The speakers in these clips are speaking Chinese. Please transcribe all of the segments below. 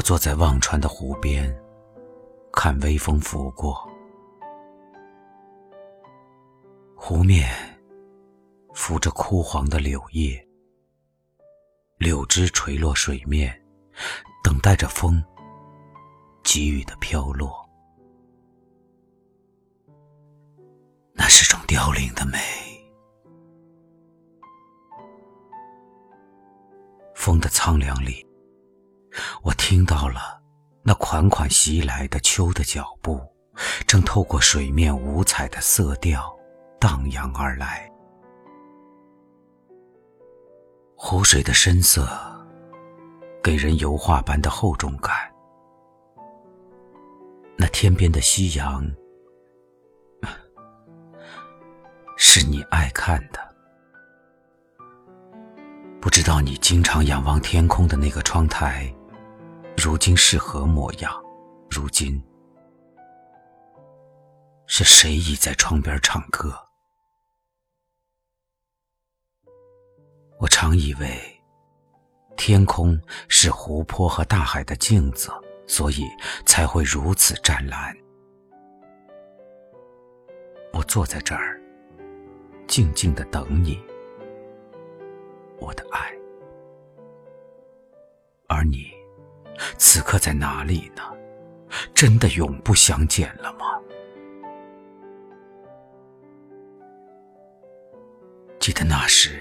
我坐在忘川的湖边，看微风拂过，湖面浮着枯黄的柳叶，柳枝垂落水面，等待着风给予的飘落。那是种凋零的美。风的苍凉里，我听到了那款款袭来的秋的脚步，正透过水面五彩的色调荡漾而来。湖水的深色给人油画般的厚重感。那天边的夕阳，是你爱看的。不知道你经常仰望天空的那个窗台，如今是何模样？如今是谁倚在窗边唱歌？我常以为天空是湖泊和大海的镜子，所以才会如此湛蓝。我坐在这儿，静静的等你。我的爱，而你此刻在哪里呢？真的永不相见了吗？记得那时，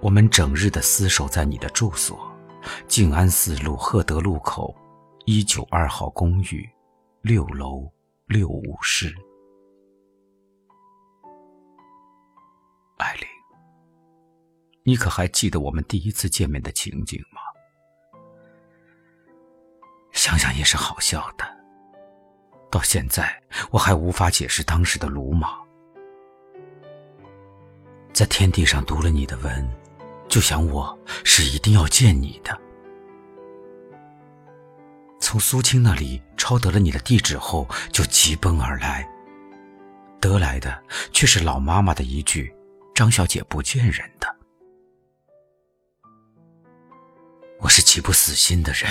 我们整日的厮守在你的住所——静安寺路赫德路口一九二号公寓六楼六五室，艾琳。你可还记得我们第一次见面的情景吗？想想也是好笑的。到现在我还无法解释当时的鲁莽。在天地上读了你的文，就想我是一定要见你的。从苏青那里抄得了你的地址后，就急奔而来。得来的却是老妈妈的一句：“张小姐不见人的。”我是极不死心的人，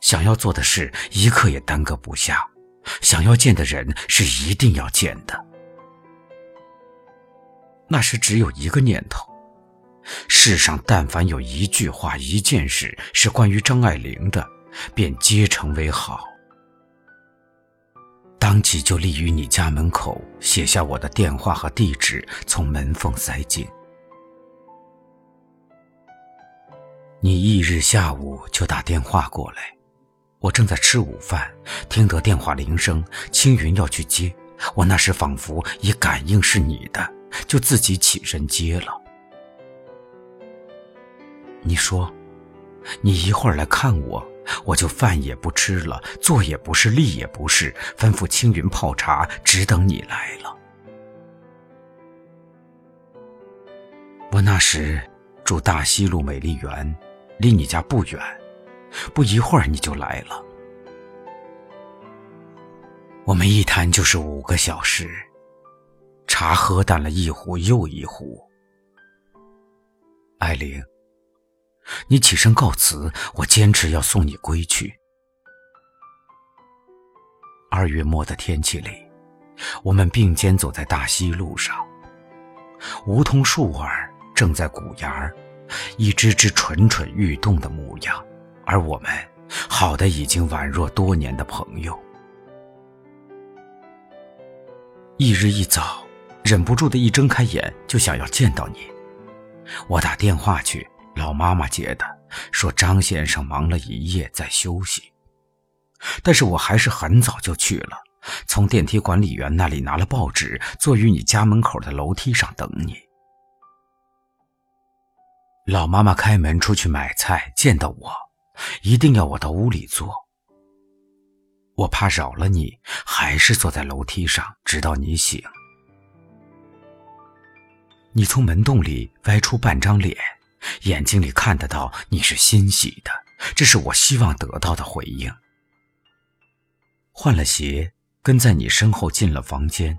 想要做的事一刻也耽搁不下，想要见的人是一定要见的。那时只有一个念头：世上但凡有一句话、一件事是关于张爱玲的，便皆成为好。当即就立于你家门口，写下我的电话和地址，从门缝塞进。你翌日下午就打电话过来，我正在吃午饭，听得电话铃声，青云要去接，我那时仿佛已感应是你的，就自己起身接了。你说，你一会儿来看我，我就饭也不吃了，坐也不是，立也不是，吩咐青云泡茶，只等你来了。我那时住大西路美丽园。离你家不远，不一会儿你就来了。我们一谈就是五个小时，茶喝淡了一壶又一壶。艾玲，你起身告辞，我坚持要送你归去。二月末的天气里，我们并肩走在大西路上，梧桐树儿正在鼓芽儿。一只只蠢蠢欲动的模样，而我们好的已经宛若多年的朋友。一日一早，忍不住的一睁开眼就想要见到你。我打电话去，老妈妈接的，说张先生忙了一夜在休息。但是我还是很早就去了，从电梯管理员那里拿了报纸，坐于你家门口的楼梯上等你。老妈妈开门出去买菜，见到我，一定要我到屋里坐。我怕扰了你，还是坐在楼梯上，直到你醒。你从门洞里歪出半张脸，眼睛里看得到你是欣喜的，这是我希望得到的回应。换了鞋，跟在你身后进了房间。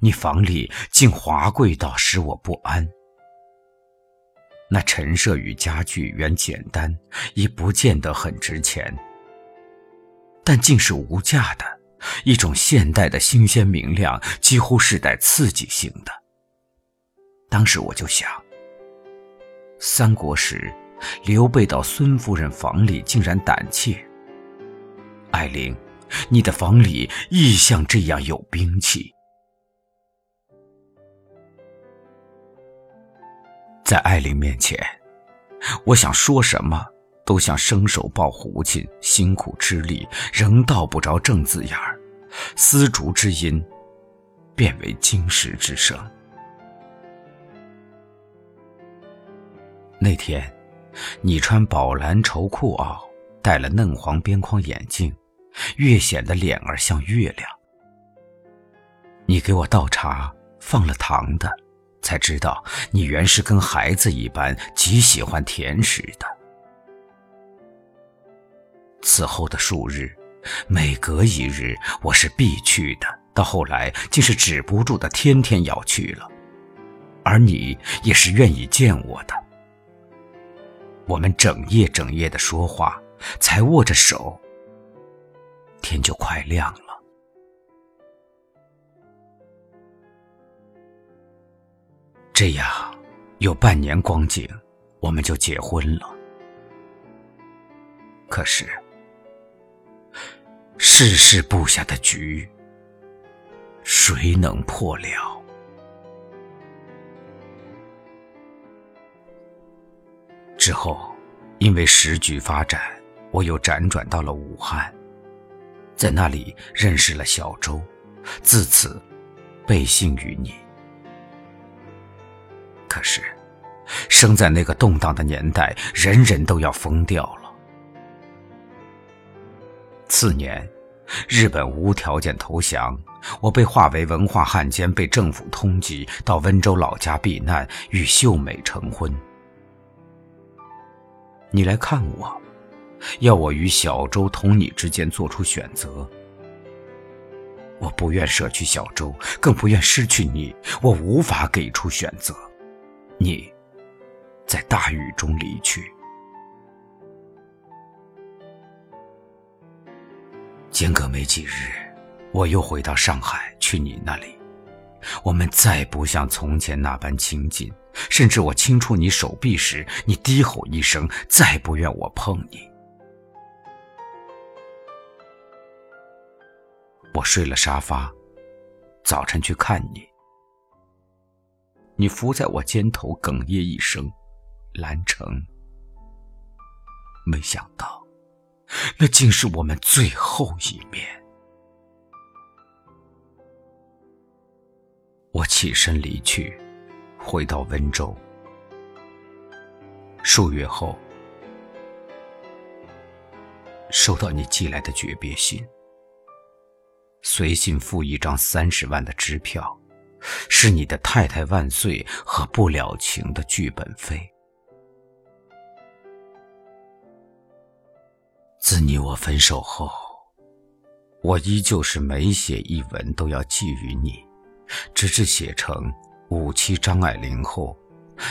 你房里竟华贵到使我不安。那陈设与家具原简单，已不见得很值钱，但竟是无价的一种现代的新鲜明亮，几乎是带刺激性的。当时我就想，三国时，刘备到孙夫人房里竟然胆怯。艾琳，你的房里亦像这样有兵器。在艾琳面前，我想说什么，都像伸手抱胡琴，辛苦吃力，仍道不着正字眼儿，丝竹之音，变为金石之声。那天，你穿宝蓝绸裤袄，戴了嫩黄边框眼镜，越显得脸儿像月亮。你给我倒茶，放了糖的。才知道你原是跟孩子一般极喜欢甜食的。此后的数日，每隔一日我是必去的，到后来竟是止不住的，天天要去了。而你也是愿意见我的。我们整夜整夜的说话，才握着手，天就快亮了。这样，有半年光景，我们就结婚了。可是，世事布下的局，谁能破了？之后，因为时局发展，我又辗转到了武汉，在那里认识了小周，自此背信于你。可是，生在那个动荡的年代，人人都要疯掉了。次年，日本无条件投降，我被划为文化汉奸，被政府通缉到温州老家避难，与秀美成婚。你来看我，要我与小周同你之间做出选择。我不愿舍去小周，更不愿失去你，我无法给出选择。你，在大雨中离去。间隔没几日，我又回到上海，去你那里。我们再不像从前那般亲近，甚至我轻触你手臂时，你低吼一声，再不愿我碰你。我睡了沙发，早晨去看你。你伏在我肩头，哽咽一声：“兰城。”没想到，那竟是我们最后一面。我起身离去，回到温州。数月后，收到你寄来的诀别信，随信附一张三十万的支票。是你的太太万岁和不了情的剧本费。自你我分手后，我依旧是每写一文都要寄予你，直至写成五七张爱玲后，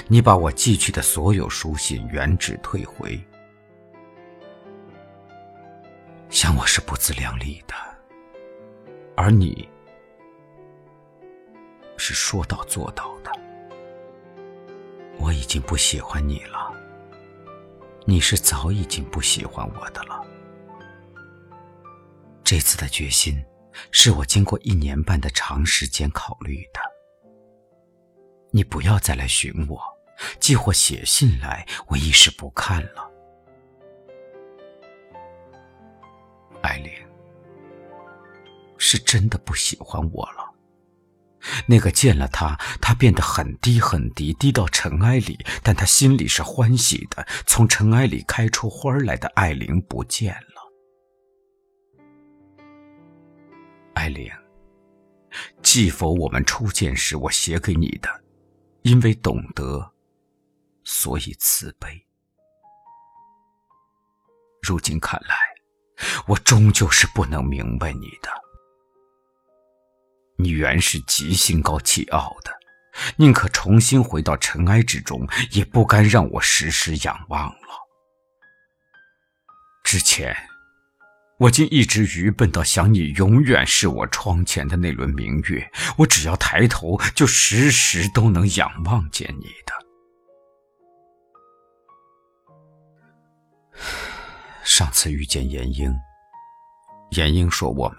你把我寄去的所有书信原址退回。想我是不自量力的，而你。是说到做到的。我已经不喜欢你了，你是早已经不喜欢我的了。这次的决心，是我经过一年半的长时间考虑的。你不要再来寻我，寄或写信来，我一时不看了。艾琳，是真的不喜欢我了。那个见了他，他变得很低很低，低到尘埃里，但他心里是欢喜的。从尘埃里开出花来的艾琳不见了。艾琳，记否？我们初见时，我写给你的，因为懂得，所以慈悲。如今看来，我终究是不能明白你的。你原是极心高气傲的，宁可重新回到尘埃之中，也不甘让我时时仰望了。之前，我竟一直愚笨到想你永远是我窗前的那轮明月，我只要抬头，就时时都能仰望见你的。上次遇见严英，严英说我们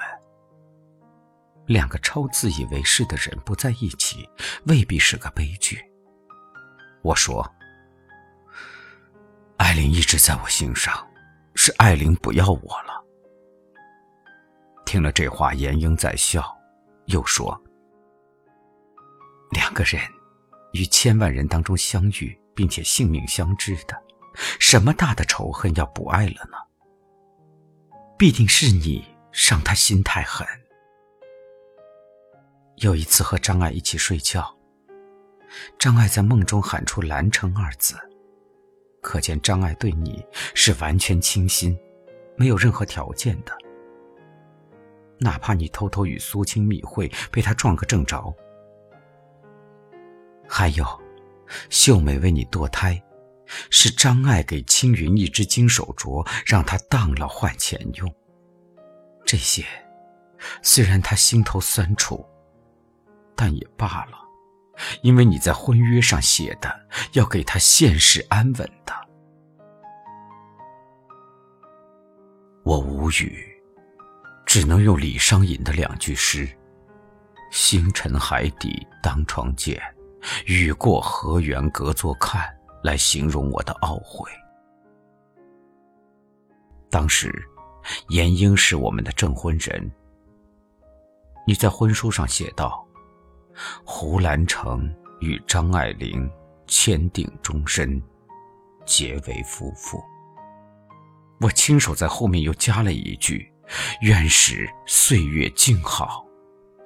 两个超自以为是的人不在一起，未必是个悲剧。我说，艾琳一直在我心上，是艾琳不要我了。听了这话，严英在笑，又说，两个人于千万人当中相遇，并且性命相知的。什么大的仇恨要不爱了呢？必定是你伤他心太狠。有一次和张爱一起睡觉，张爱在梦中喊出“兰城”二字，可见张爱对你是完全倾心，没有任何条件的。哪怕你偷偷与苏青密会，被他撞个正着。还有，秀美为你堕胎。是张爱给青云一只金手镯，让他当了换钱用。这些虽然他心头酸楚，但也罢了，因为你在婚约上写的要给他现世安稳的。我无语，只能用李商隐的两句诗：“星辰海底当窗见，雨过河源隔座看。”来形容我的懊悔。当时，严英是我们的证婚人。你在婚书上写道：“胡兰成与张爱玲签订终身，结为夫妇。”我亲手在后面又加了一句：“愿使岁月静好，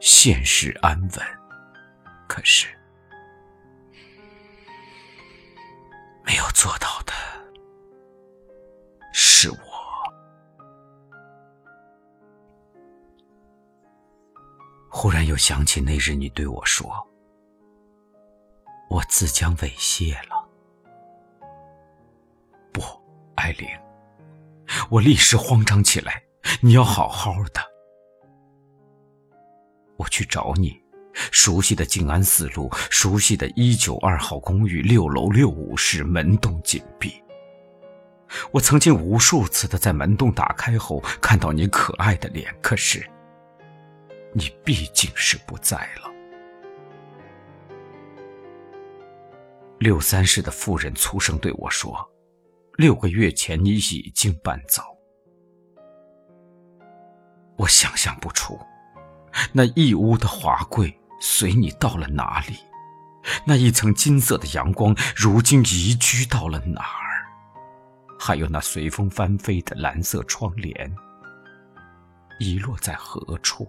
现世安稳。”可是。没有做到的是我。忽然又想起那日你对我说：“我自将猥亵了。”不，艾琳，我立时慌张起来。你要好好的。我去找你。熟悉的静安寺路，熟悉的一九二号公寓六楼六五室，门洞紧闭。我曾经无数次的在门洞打开后看到你可爱的脸，可是你毕竟是不在了。六三室的妇人粗声对我说：“六个月前你已经搬走。”我想象不出那一屋的华贵。随你到了哪里？那一层金色的阳光，如今移居到了哪儿？还有那随风翻飞的蓝色窗帘，遗落在何处？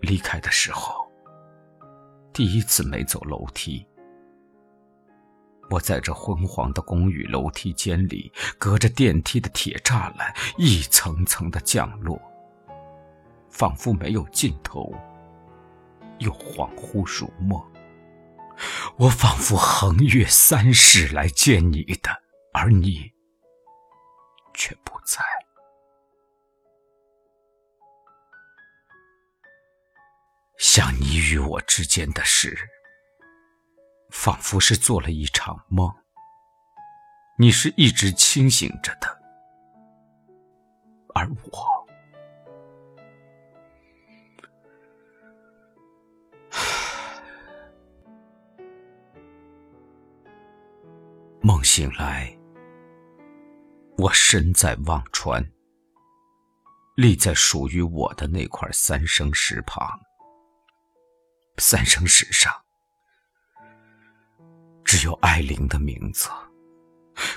离开的时候，第一次没走楼梯。我在这昏黄的公寓楼梯间里，隔着电梯的铁栅栏，一层层的降落。仿佛没有尽头，又恍惚如梦。我仿佛横越三世来见你的，而你像你与我之间的事，仿佛是做了一场梦。你是一直清醒着的，而我。梦醒来，我身在忘川，立在属于我的那块三生石旁。三生石上只有艾琳的名字，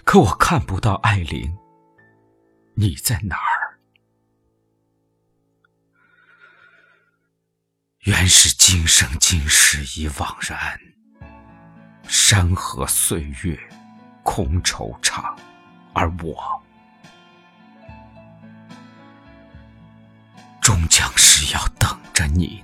可我看不到艾琳。你在哪儿？原是今生今世已惘然，山河岁月。空惆怅，而我终将是要等。着你。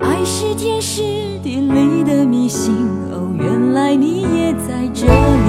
爱是天时地利的迷信，哦，原来你也在这里。